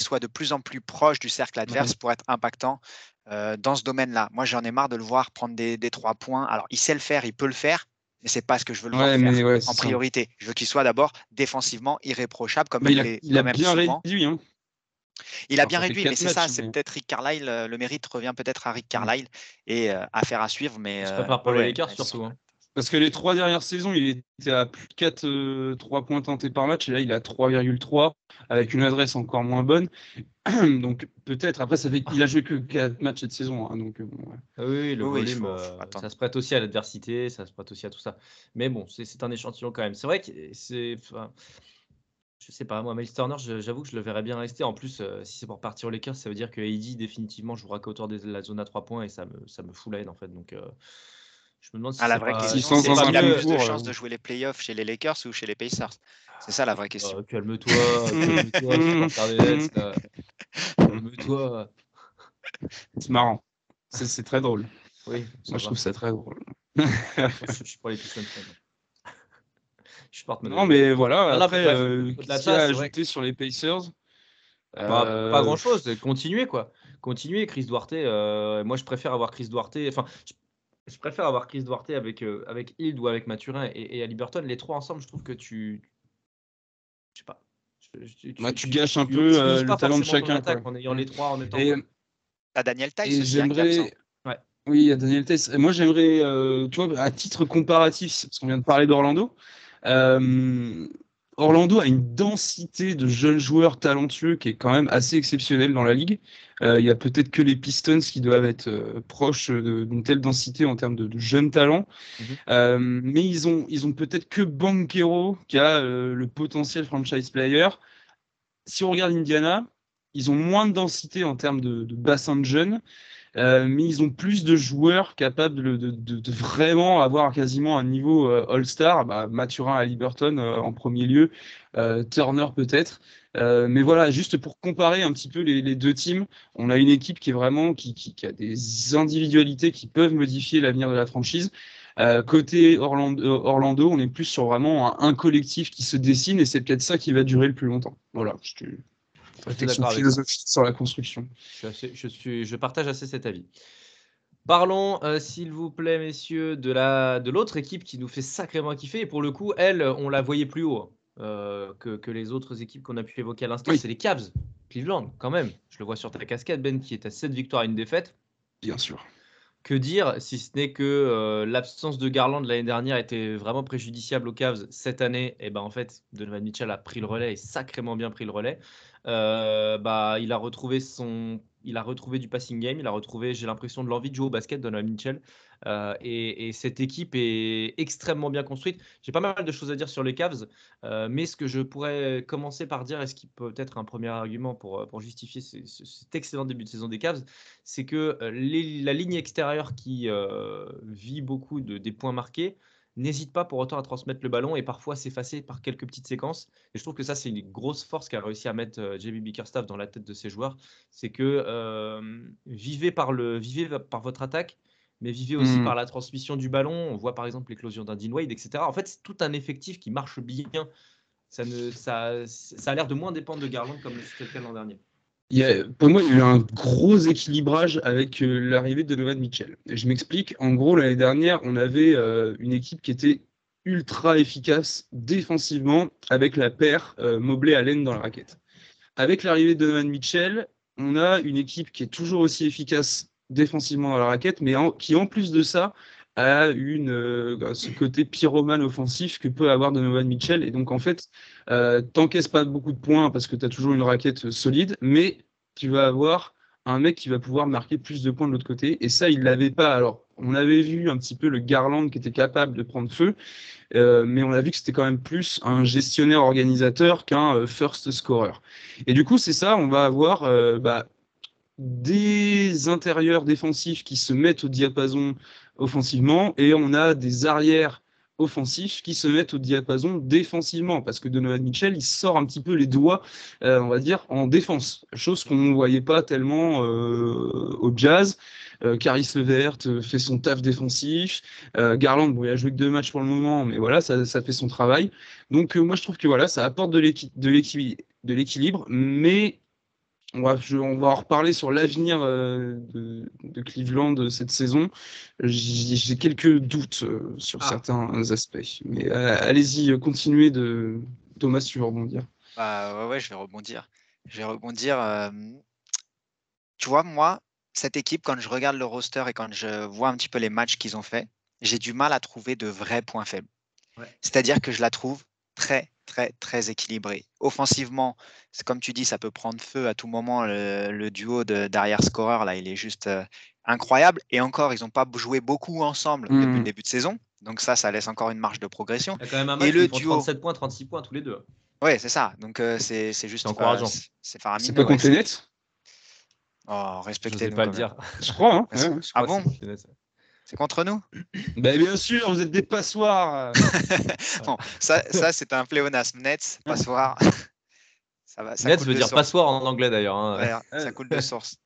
soit de plus en plus proche du cercle adverse pour être impactant dans ce domaine-là. Moi, j'en ai marre de le voir prendre des, des trois points. Alors, il sait le faire, il peut le faire, mais c'est pas ce que je veux le voir faire en priorité. Je veux qu'il soit d'abord défensivement irréprochable comme il, a, il a bien réduit. Hein. Il a bien réduit, mais c'est ça, c'est peut-être Rick Carlisle. Euh, le mérite revient peut-être à Rick. Carlisle et euh, à faire à suivre. Mais, je préfère pour les surtout. Hein. Parce que les trois dernières saisons, il était à plus de 4 3 euh, points tentés par match, et là, il a 3,3 avec une adresse encore moins bonne. donc peut-être, après, ça fait qu'il a joué que 4 matchs cette saison. Hein, donc, euh, ah oui, le volume, euh, ça se prête aussi à l'adversité, ça se prête aussi à tout ça. Mais bon, c'est un échantillon quand même. C'est vrai que c'est. Je sais pas, moi, Miles Turner, j'avoue que je le verrais bien rester. En plus, si c'est pour partir aux Lakers, ça veut dire que AD définitivement jouera qu'autour de la zone à 3 points et ça me, ça me fout la haine en fait. Donc, je me demande si ah, la vraie question, c'est il a plus de chances de jouer les playoffs chez les Lakers ou chez les Pacers C'est ça la vraie question. Oh, calme-toi, calme-toi, calme-toi. C'est marrant. C'est très drôle. Oui, moi je trouve ça très drôle. je, suis pas les Pistons. Je porte Non, mais voilà, après, euh, qu'est-ce qu'il y a à ajouter sur les Pacers? Bah, euh... Pas grand-chose, continuer quoi. Continuer, Chris Duarte. Euh, moi, je préfère avoir Chris Duarte. Enfin, je préfère avoir Chris Duarte avec, euh, avec Hild ou avec Mathurin et, et Ali Burton. Les trois ensemble, je trouve que tu Je sais pas. Bah, tu, gâches un peu euh, le talent de chacun. En ayant les trois en étant. Et, à Daniel Tice j'aimerais. Oui, il y a Daniel Tice. Moi, j'aimerais, euh, tu vois, à titre comparatif, parce qu'on vient de parler d'Orlando, euh, Orlando a une densité de jeunes joueurs talentueux qui est quand même assez exceptionnelle dans la ligue. Euh, il y a peut-être que les Pistons qui doivent être euh, proches d'une telle densité en termes de, jeunes talents. Mhm. Euh, mais ils ont, ils ont peut-être que Banquero qui a le potentiel franchise player. Si on regarde Indiana, ils ont moins de densité en termes de, de bassin de jeunes. Euh, mais ils ont plus de joueurs capables de, vraiment avoir quasiment un niveau euh, All-Star. Bah, à Liberton euh, en premier lieu, Turner peut-être. mais voilà, juste pour comparer un petit peu les, deux teams, on a une équipe qui est vraiment qui, a des individualités qui peuvent modifier l'avenir de la franchise. côté Orlando, on est plus sur vraiment un, collectif qui se dessine et c'est peut-être ça qui va durer le plus longtemps. Voilà, réflexion philosophique sur la construction. Je, suis, je, partage assez cet avis. Parlons, euh, s'il vous plaît, messieurs, de la de l'autre équipe qui nous fait sacrément kiffer. Et pour le coup, elle, on la voyait plus haut euh, que, que, les autres équipes qu'on a pu évoquer à l'instant. C'est les Cavs, Cleveland, quand même. Je le vois sur ta casquette, Ben, qui est à 7 victoires et une défaite. Bien sûr. Que dire si ce n'est que euh, l'absence de Garland l'année dernière était vraiment préjudiciable aux Cavs cette année Et ben en fait, Donovan Mitchell a pris le relais et sacrément bien pris le relais. Euh, bah, il a retrouvé son, il a retrouvé du passing game, il a retrouvé, j'ai l'impression, de l'envie de jouer au basket, Donovan Mitchell. Euh, et, cette équipe est extrêmement bien construite. J'ai pas mal de choses à dire sur les Cavs, euh, mais ce que je pourrais commencer par dire, et ce qui peut être un premier argument pour, pour justifier cet excellent début de saison des Cavs, c'est que la ligne extérieure qui vit beaucoup de, des points marqués, n'hésite pas pour autant à transmettre le ballon et parfois s'effacer par quelques petites séquences. Et je trouve que ça, c'est une grosse force qu'a réussi à mettre euh, Bickerstaff dans la tête de ses joueurs. C'est que euh, vivez, par le, vivez par votre attaque, mais vivez aussi mmh. par la transmission du ballon. On voit par exemple l'éclosion d'un Dean Wade, etc. En fait, c'est tout un effectif qui marche bien. Ça, ne, ça, ça a l'air de moins dépendre de Garland comme c'était le cas l'an dernier pour moi, il y a eu un gros équilibrage avec euh, l'arrivée de Donovan Mitchell. je m'explique. En gros, l'année dernière, on avait euh, une équipe qui était ultra efficace défensivement avec la paire euh, Mobley-Allen dans la raquette. Avec l'arrivée de Donovan Mitchell, on a une équipe qui est toujours aussi efficace défensivement dans la raquette, mais qui en plus de ça à une, euh, ce côté pyromane offensif que peut avoir Donovan Mitchell. Et donc, en fait, euh, t'encaisses pas beaucoup de points parce que tu as toujours une raquette solide, mais tu vas avoir un mec qui va pouvoir marquer plus de points de l'autre côté. Et ça, il l'avait pas. Alors, on avait vu un petit peu le Garland qui était capable de prendre feu, euh, mais on a vu que c'était quand même plus un gestionnaire organisateur qu'un euh, first scorer. Et du coup, c'est ça, on va avoir bah, des intérieurs défensifs qui se mettent au diapason offensivement et on a des arrières offensifs qui se mettent au diapason défensivement. Parce que Donovan Mitchell il sort un petit peu les doigts euh, on va dire en défense chose qu'on ne voyait pas tellement euh, au jazz. Euh, Caris Levert fait son taf défensif. Garland bon il a joué que deux matchs pour le moment mais voilà ça, ça fait son travail. Donc moi je trouve que voilà ça apporte de l'équilibre mais on va, on va en reparler sur l'avenir euh, de, Cleveland cette saison. J'ai quelques doutes euh, sur ah. certains aspects. Mais euh, allez-y, continuez de. Thomas, tu veux rebondir? Bah, ouais, je vais rebondir. Je vais rebondir. Tu vois, moi, cette équipe, quand je regarde le roster et quand je vois un petit peu les matchs qu'ils ont fait, j'ai du mal à trouver de vrais points faibles. C'est-à-dire que je la trouve très, très, très équilibré. Offensivement, c'est comme tu dis, ça peut prendre feu à tout moment. Le, duo d'arrière-scoreur, là, il est juste euh, incroyable. Et encore, ils n'ont pas joué beaucoup ensemble depuis le mmh. début de saison. Donc ça, ça laisse encore une marge de progression. Il y a quand même un match et le duo... 37 points, 36 points tous les deux. Oui, c'est ça. Donc euh, c'est juste encourageant. c'est C'est pas contre net Oh, respectez. Je pas le dire. Je crois. Hein. ah bon? C'est contre nous? Ben Bien sûr, vous êtes des passoires. bon, ça, ça c'est un pléonasme. Nets, passoire. ça va, ça Nets veut dire passoire en anglais d'ailleurs. Hein. ça coule de source.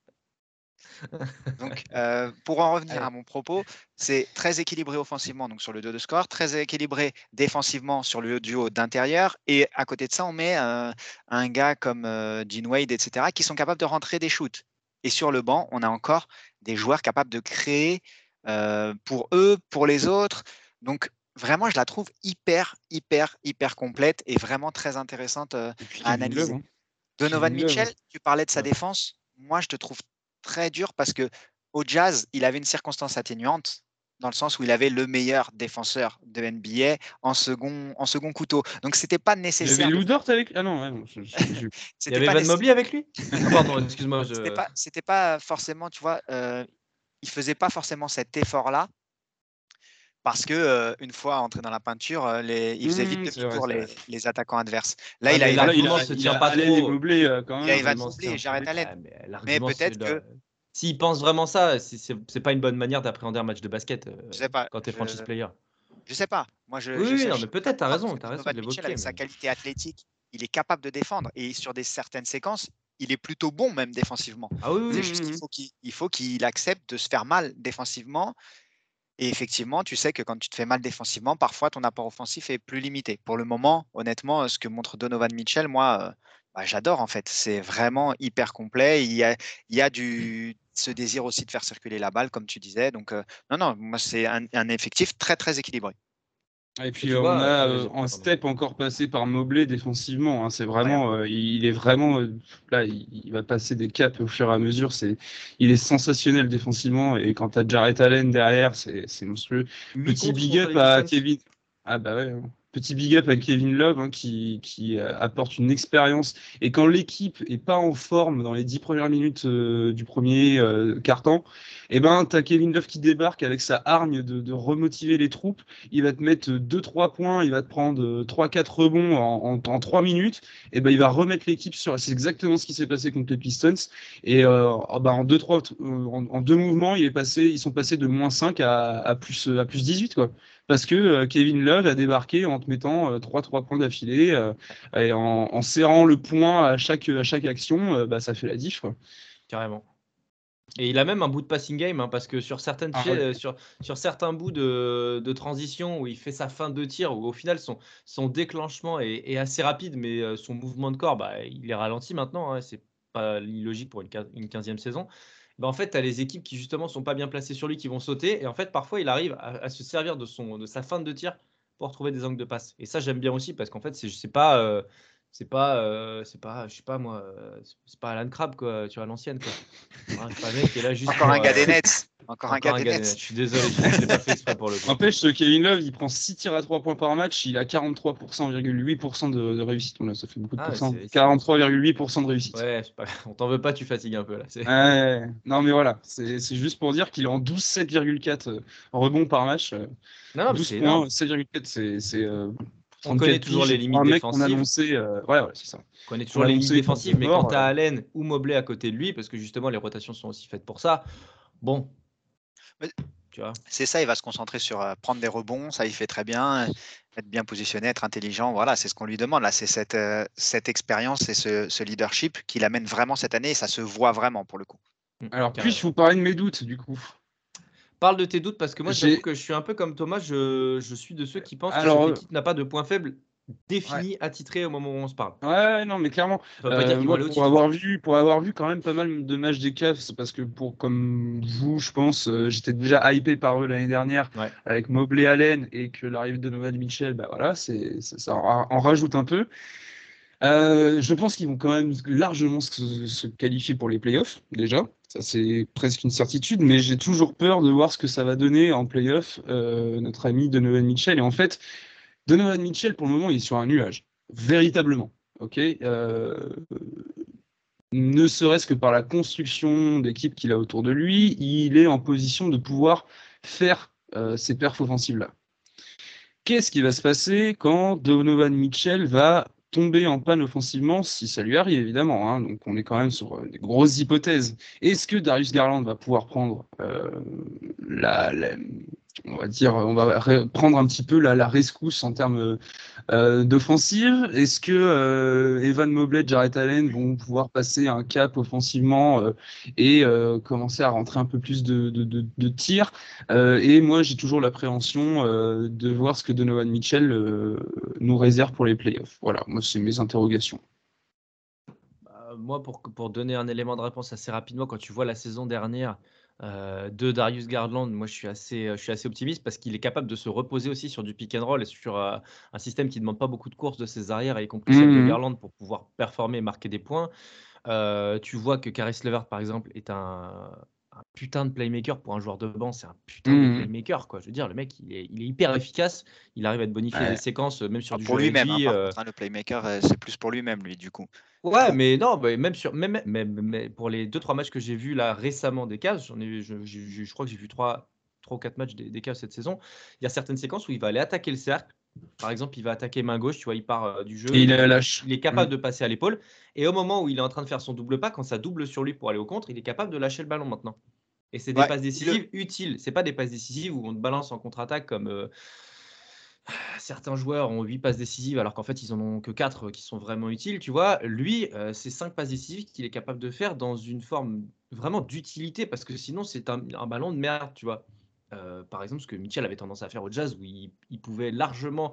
donc, euh, pour en revenir à mon propos, c'est très équilibré offensivement donc sur le duo de score, très équilibré défensivement sur le duo d'intérieur. Et à côté de ça, on met euh, un gars comme euh, Gene Wade, etc., qui sont capables de rentrer des shoots. Et sur le banc, on a encore des joueurs capables de créer euh, pour eux, pour les autres. Donc, vraiment, je la trouve hyper, hyper, hyper complète et vraiment très intéressante à analyser. Hein. Donovan Mitchell, tu parlais de sa défense. Moi, je te trouve très dur parce que au Jazz, il avait une circonstance atténuante dans le sens où il avait le meilleur défenseur de NBA en second, en second couteau. Donc, c'était pas nécessaire. Il y avait avec. Ah non, il y avait Van Mobley avec lui? Pardon, excuse-moi. C'était pas, forcément, tu vois, euh, il faisait pas forcément cet effort-là parce que euh, une fois entré dans la peinture, euh, les, il faisait vite mmh, pour les, les, attaquants adverses. Là, il a, il a, il se tient pas trop. Il quand même. Il a Mobley, j'arrête à l'aide. Mais peut-être que s'il pense vraiment ça, c'est pas une bonne manière d'appréhender un match de basket euh, je sais pas, quand tu es franchise player. Je sais pas. Moi, je, oui, non, mais peut-être, tu as raison. As raison avec sa qualité athlétique, il est capable de défendre. Et sur des certaines séquences, il est plutôt bon, même défensivement. Ah oui, c'est juste qu'il faut qu'il accepte de se faire mal défensivement et effectivement, tu sais que quand tu te fais mal défensivement, parfois ton apport offensif est plus limité. Pour le moment, honnêtement, ce que montre Donovan Mitchell, moi, euh, bah, j'adore en fait. C'est vraiment hyper complet. Il y a, il y a du, ce désir aussi de faire circuler la balle, comme tu disais. Donc, euh, non, non, moi, c'est un effectif très, très équilibré. Et puis on a euh, un step encore passé par Mobley défensivement. Hein. c'est vraiment, euh, il est vraiment euh, là, il, va passer des caps au fur et à mesure. C'est, il est sensationnel défensivement. Et quand tu as Jarrett Allen derrière, c'est, monstrueux. Petit big up à Kevin. Ah bah ouais. Hein petit big up à Kevin Love hein, qui, euh, apporte une expérience. Et quand l'équipe est pas en forme dans les dix premières minutes euh, du premier euh, quart-temps, et eh ben, tu as Kevin Love qui débarque avec sa hargne de, remotiver les troupes. Il va te mettre 2-3 points, il va te prendre 3-4 rebonds en, en, 3 minutes. Et ben, il va remettre l'équipe sur. C'est exactement ce qui s'est passé contre les Pistons. Et oh, bah, en, deux, trois, en, deux mouvements, il est passé, ils sont passés de moins 5 à, à, plus, à plus 18. Quoi parce que euh, Kevin Love a débarqué en te mettant 3-3 euh, points d'affilée euh, et en, serrant le point à chaque, à chaque action, bah, ça fait la diff. Carrément. Et il a même un bout de passing game, hein, parce que sur, certaines ah sur, sur certains bouts de, de, transition où il fait sa fin de tir, où au final son, son déclenchement est, assez rapide, mais son mouvement de corps, bah, il est ralenti maintenant. Hein, c'est pas illogique pour une, une 15e saison. Bah, en fait, tu as les équipes qui justement sont pas bien placées sur lui qui vont sauter. Et en fait, parfois, il arrive à, se servir de, son, de sa fin de tir pour trouver des angles de passe. Et ça, j'aime bien aussi parce qu'en fait, c'est pas. Euh, c'est pas, euh, c'est pas, je sais pas moi, euh, c'est pas Alan Crabbe quoi, tu vois l'ancienne quoi. Hein, pas mec qui est là juste Encore un gars des Nets. Encore, un gars des Nets. Je suis désolé, je l'ai pas fait exprès pour le coup. N'empêche, Kevin Love, il prend 6 tirs à 3 points par match, il a 43,8% de, de, réussite. Bon, là, ça fait beaucoup de ah, pourcents. 43,8% de réussite. Ouais, pas... on t'en veut pas, tu fatigues un peu là. Ouais, non mais voilà, c'est juste pour dire qu'il est en 12,7,4 euh, rebonds par match. Non, 12 points, 7,4 c'est on connaît toujours les limites défensives. On annoncé, euh, ouais, ouais, c'est ça. On connaît toujours les limites défensives, mais quand tu as Allen ou Mobley à côté de lui, parce que justement les rotations sont aussi faites pour ça, bon. C'est ça, il va se concentrer sur euh, prendre des rebonds, ça il fait très bien, être bien positionné, être intelligent. Voilà, c'est ce qu'on lui demande. Là, c'est cette, euh, cette expérience et ce, leadership qu'il amène vraiment cette année et ça se voit vraiment pour le coup. Alors, puis-je vous parler de mes doutes du coup? Parle de tes doutes parce que moi, j'avoue que je suis un peu comme Thomas. Je, je suis de ceux qui pensent que cette équipe n'a pas de point faible défini, attitré au moment où on se parle. Ouais, non, mais clairement. Euh, pour avoir vu, pour avoir vu quand même pas mal de matchs des Cavs, parce que pour comme vous, je pense, euh, j'étais déjà hypé par eux l'année dernière avec Mobley Allen et que l'arrivée de Novan Mitchell, bah voilà, c'est ça, en rajoute un peu. Euh, je pense qu'ils vont quand même largement se, se, qualifier pour les playoffs déjà. Ça, c'est presque une certitude, mais j'ai toujours peur de voir ce que ça va donner en playoff, euh, notre ami Donovan Mitchell. Et en fait, Donovan Mitchell, pour le moment, il est sur un nuage, véritablement. Euh, ne serait-ce que par la construction d'équipe qu'il a autour de lui, il est en position de pouvoir faire euh, ces perfs offensives-là. Qu'est-ce qui va se passer quand Donovan Mitchell va tomber en panne offensivement si ça lui arrive, évidemment. Hein. Donc on est quand même sur euh, des grosses hypothèses. Est-ce que Darius Garland va pouvoir prendre euh, la, on va dire, on va prendre un petit peu la, rescousse en termes euh, d'offensive. Est-ce que euh, Evan Mobley, Jarrett Allen vont pouvoir passer un cap offensivement euh, et commencer à rentrer un peu plus de, de, de, tirs Et moi, j'ai toujours l'appréhension de voir ce que Donovan Mitchell nous réserve pour les playoffs. Voilà, moi, c'est mes interrogations bah, moi, pour, pour donner un élément de réponse assez rapidement, quand tu vois la saison dernière euh, de Darius Garland, moi je suis assez, je suis assez optimiste parce qu'il est capable de se reposer aussi sur du pick and roll et sur un système qui ne demande pas beaucoup de courses de ses arrières, y compris celle de mmh. Garland, pour pouvoir performer et marquer des points. tu vois que Caris Levert, par exemple, est un, un putain de playmaker pour un joueur de banc, c'est un putain de mmh. playmaker quoi. Je veux dire, le mec, il est, il est hyper efficace. Il arrive à te bonifier les séquences, même sur ah, du pour lui-même. Hein, euh. hein, le playmaker, euh, c'est plus pour lui-même, lui, du coup. Ouais, mais non, bah, même sur, même, même, pour les deux trois matchs que j'ai vus là récemment des cases, j'en ai, je, je, crois que j'ai vu trois, trois ou quatre matchs des, des cases cette saison. Il y a certaines séquences où il va aller attaquer le cercle, par exemple, il va attaquer main gauche, tu vois, il part euh, du jeu. il, lâche. il est capable mmh. de passer à l'épaule. Et au moment où il est en train de faire son double pas, quand ça double sur lui pour aller au contre, il est capable de lâcher le ballon maintenant. Et c'est des passes décisives utiles. C'est pas des passes décisives où on te balance en contre-attaque comme euh, certains joueurs ont 8 passes décisives alors qu'en fait ils en ont que 4 qui sont vraiment utiles. Tu vois, lui, euh, c'est 5 passes décisives qu'il est capable de faire dans une forme vraiment d'utilité parce que sinon c'est un, un, ballon de merde, tu vois. Euh, par exemple, ce que Mitchell avait tendance à faire au jazz, où il, pouvait largement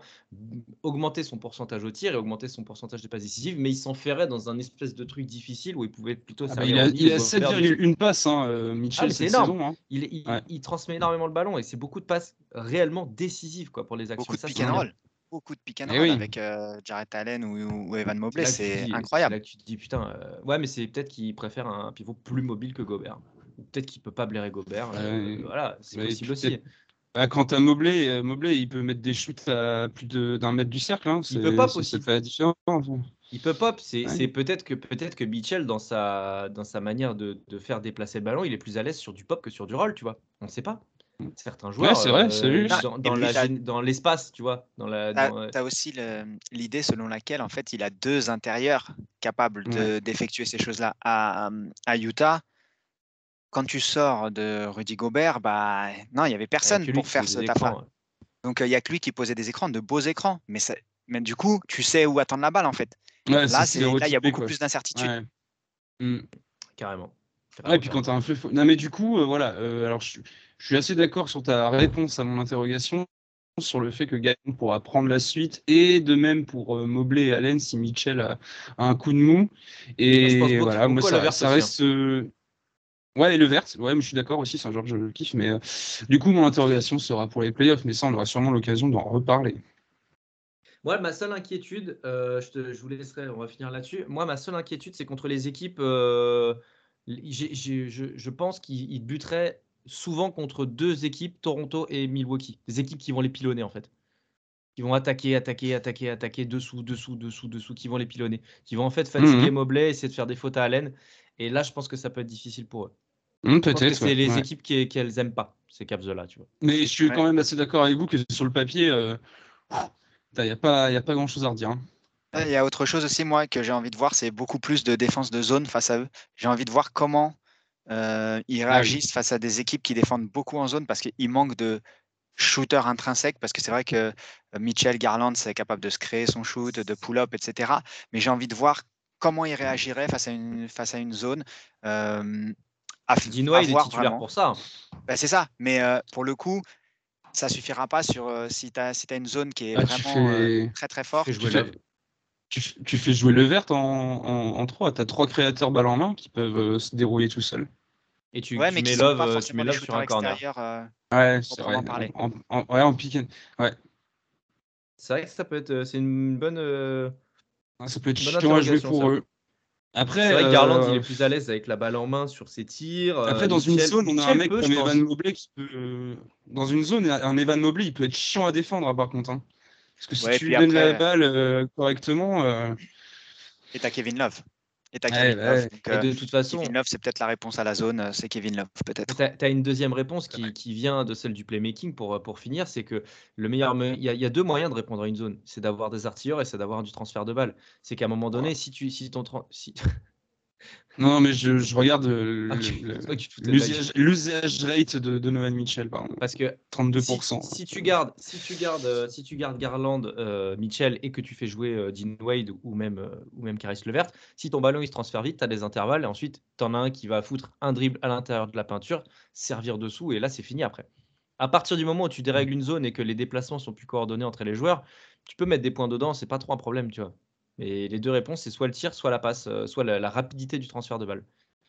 augmenter son pourcentage au tir et augmenter son pourcentage de passes décisives, mais il s'enferrait dans un espèce de truc difficile où il pouvait plutôt ah bah, Il a, a 7,1 passes, hein, euh, Mitchell, ah, c'est énorme. Saison, hein. il, transmet énormément le ballon et c'est beaucoup de passes réellement décisives quoi, pour les actions. Beaucoup de pick and roll. Beaucoup de pick and eh roll avec euh, Jarrett Allen ou, Evan Mobley, c'est incroyable. Là tu te dis putain, ouais, mais c'est peut-être qu'il préfère un pivot plus mobile que Gobert peut-être qu'il peut pas blairer Gobert. Euh, voilà, c'est possible aussi. Bah, quand tu as Mobley, Mobley, il peut mettre des shoots à plus d'un mètre du cercle. Hein. Il peut pop aussi. Ça fait la différence. Il peut pop. C'est peut-être que peut-être que Mitchell dans sa dans sa manière de, de, faire déplacer le ballon, il est plus à l'aise sur du pop que sur du roll, tu vois. On ne sait pas. Mm. Certains joueurs, c'est vrai, euh, dans, l'espace, tu vois. Dans la, tu as, aussi l'idée selon laquelle en fait il a deux intérieurs capables d'effectuer ces choses-là à, à Utah quand tu sors de Rudy Gobert, bah non, il n'y avait personne pour faire ce taf Donc il n'y a que lui qui posait des écrans, de beaux écrans. Mais, mais du coup, tu sais où attendre la balle en fait. là, il y a beaucoup plus d'incertitude. Mmh. Carrément. et puis quand tu as un feu. Non, mais du coup, euh, voilà. Euh, alors, je, suis assez d'accord sur ta réponse à mon interrogation sur le fait que Gaëtan pourra prendre la suite et de même pour euh, Mobley et Allen si Mitchell a, un coup de mou. Et voilà, moi, ça, ça reste. Hein. Ouais, et le vert, ouais, je suis d'accord aussi, c'est un genre que je kiffe, mais euh, du coup, mon interrogation sera pour les playoffs, mais ça, on aura sûrement l'occasion d'en reparler. Moi, ma seule inquiétude, euh, je, vous laisserai, on va finir là-dessus. Moi, ma seule inquiétude, c'est contre les équipes. Euh, je, pense qu'ils buteraient souvent contre deux équipes, Toronto et Milwaukee. Des équipes qui vont les pilonner, en fait. Qui vont attaquer, attaquer, attaquer, attaquer, dessous, dessous, dessous, dessous, qui vont les pilonner. Qui vont en fait fatiguer mmh Mobley, essayer de faire des fautes à Allen. Et là, je pense que ça peut être difficile pour eux. Mmh, peut-être. C'est les équipes qu'elles qui, n'aiment pas, ces Cavs-là, tu vois. Mais je suis quand même assez d'accord avec vous que sur le papier, euh, il n'y a pas, a pas grand-chose à redire. Hein. Il y a autre chose aussi, moi, que j'ai envie de voir, c'est beaucoup plus de défense de zone face à eux. J'ai envie de voir comment euh, ils ah réagissent face à des équipes qui défendent beaucoup en zone parce qu'il manque de shooters intrinsèques. Parce que c'est vrai que euh, Mitchell Garland, c'est capable de se créer son shoot, de pull-up, etc. Mais j'ai envie de voir comment il réagirait face à une, face à une zone. Dinois, il est titulaire pour ça. Bah, c'est ça, mais euh, pour le coup, ça suffira pas sur euh, si tu as, si as, une zone qui est ah, vraiment euh, très très forte. Tu fais, tu, fais, jouer le vert en, en, en 3. Tu as trois créateurs balle en main qui peuvent se dérouler tout seuls. Et tu, ouais, tu mets Love, tu mets love sur un corner. ouais, c'est vrai. En, en, ouais, en pick Ouais. C'est vrai que ça peut être. C'est une bonne. ça peut être chiant à jouer pour eux. Après, c'est vrai que Garland, il est euh, plus à l'aise avec la balle en main sur ses tirs. Après, dans une zone, on a un mec comme Evan Mobley qui peut. Dans une zone, un Evan Mobley, il peut être chiant à défendre, hein, par contre. Hein. Parce que si tu lui donnes la balle euh, correctement. Euh, et t'as Kevin Love. Et t'as Kevin Love. de toute façon, Kevin Love, c'est peut-être la réponse à la zone, c'est Kevin Love, peut-être. Tu as, une deuxième réponse qui, qui, vient de celle du playmaking pour, pour finir, c'est que le meilleur, il y, a, y, a deux moyens de répondre à une zone, c'est d'avoir des artilleurs et c'est d'avoir du transfert de balles. C'est qu'à un moment donné, si tu, si ton, si, non, mais je, je regarde l'usage rate de, Nolan Mitchell, pardon. Parce que 32%. Si, tu gardes, si tu gardes, euh, si tu gardes Garland, euh, Mitchell et que tu fais jouer euh, Dean Wade ou même, ou même Caris Levert, si ton ballon il se transfère vite, tu as des intervalles et ensuite tu en as un qui va foutre un dribble à l'intérieur de la peinture, servir dessous et là c'est fini après. À partir du moment où tu dérègles une zone et que les déplacements sont plus coordonnés entre les joueurs, tu peux mettre des points dedans, c'est pas trop un problème, tu vois. Mais les deux réponses, c'est soit le tir, soit la passe, euh, soit la, rapidité du transfert de balle.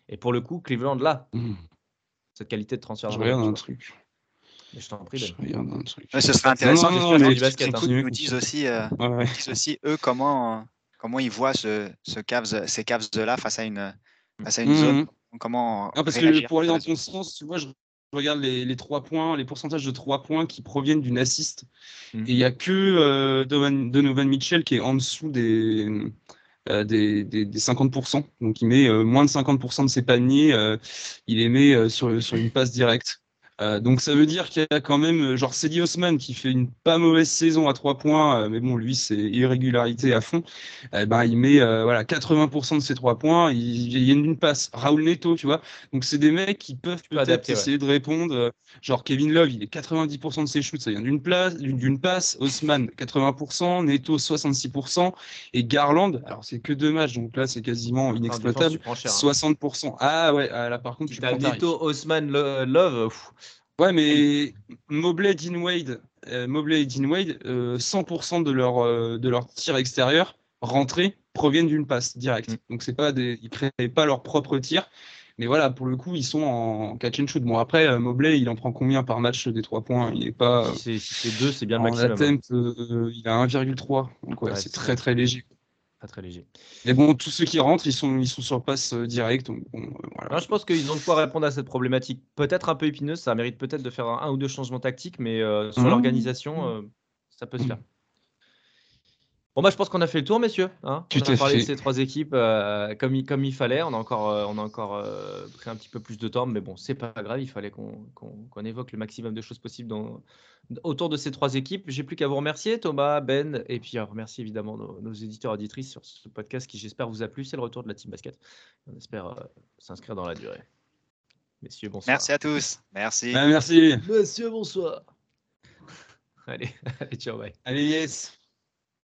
Et pour le coup, Cleveland, là, mmh. cette qualité de transfert. Je regarde un truc. je t'en prie. Je regarde un truc. ce serait intéressant non, non, du basket. Hein. Nous disent aussi, euh, disent aussi eux comment comment ils voient ce, ce Cavs, ces Cavs de là face à une face à une zone. Mmh. Comment parce que pour aller dans ton sens, tu vois, je regarde les, les trois points, les pourcentages de trois points qui proviennent d'une assist. Mmh. Et il n'y a que euh, Donovan, Mitchell qui est en dessous des, euh, des, des, 50%. Donc il met euh, moins de 50% de ses paniers, il les met sur, sur une passe directe. Euh, donc ça veut dire qu'il y a quand même euh, genre Cedi Osman qui fait une pas mauvaise saison à 3 points, euh, mais bon lui c'est irrégularité à fond. ben il met voilà 80% de ses 3 points, il, y a une passe. Raoul Neto, tu vois. Donc c'est des mecs qui peuvent peut-être essayer de répondre. genre Kevin Love, il est 90% de ses shoots, ça vient d'une place, d'une passe. Osman 80%, Neto 66% et Garland, alors c'est que deux matchs, donc là c'est quasiment inexploitable. 60%. Hein. Ah ouais, ah, là par contre tu prends Neto, Osman, Love. Ouais, mais Mobley, Dean Wade, euh, Mobley et Dean Wade, 100% euh, de leur, euh, de leur tir extérieur rentrés proviennent d'une passe directe. Mm. Donc c'est pas des, ils créent pas leur propre tir. Mais voilà, pour le coup, ils sont en catch and shoot. Bon, après, Mobley, il en prend combien par match des 3 points? Il est pas. Si c'est 2, c'est bien le maximum. Attempt, il a 1,3. Donc ouais, c'est très très léger très léger. Mais bon, tous ceux qui rentrent, ils sont, ils sont sur passe euh, direct. Donc bon, euh, voilà. je pense qu'ils ont de quoi répondre à cette problématique. Peut-être un peu épineuse, ça mérite peut-être de faire un, ou deux changements tactiques, mais euh, sur mmh. l'organisation, ça peut se faire. Bon, bah, je pense qu'on a fait le tour, messieurs. Hein on a parlé de ces trois équipes euh, comme, il, comme il fallait. On a encore, euh, on a encore euh, pris un petit peu plus de temps, mais bon, c'est pas grave. Il fallait qu'on évoque le maximum de choses possibles dans, autour de ces trois équipes. J'ai plus qu'à vous remercier, Thomas, Ben, et puis à remercier évidemment nos, éditeurs et auditrices sur ce podcast qui, j'espère, vous a plu. C'est le retour de la Team Basket. On espère s'inscrire dans la durée. Messieurs, bonsoir. Merci à tous. Merci. Ah, merci. Monsieur, bonsoir. allez, allez, ciao, bye. Allez, yes.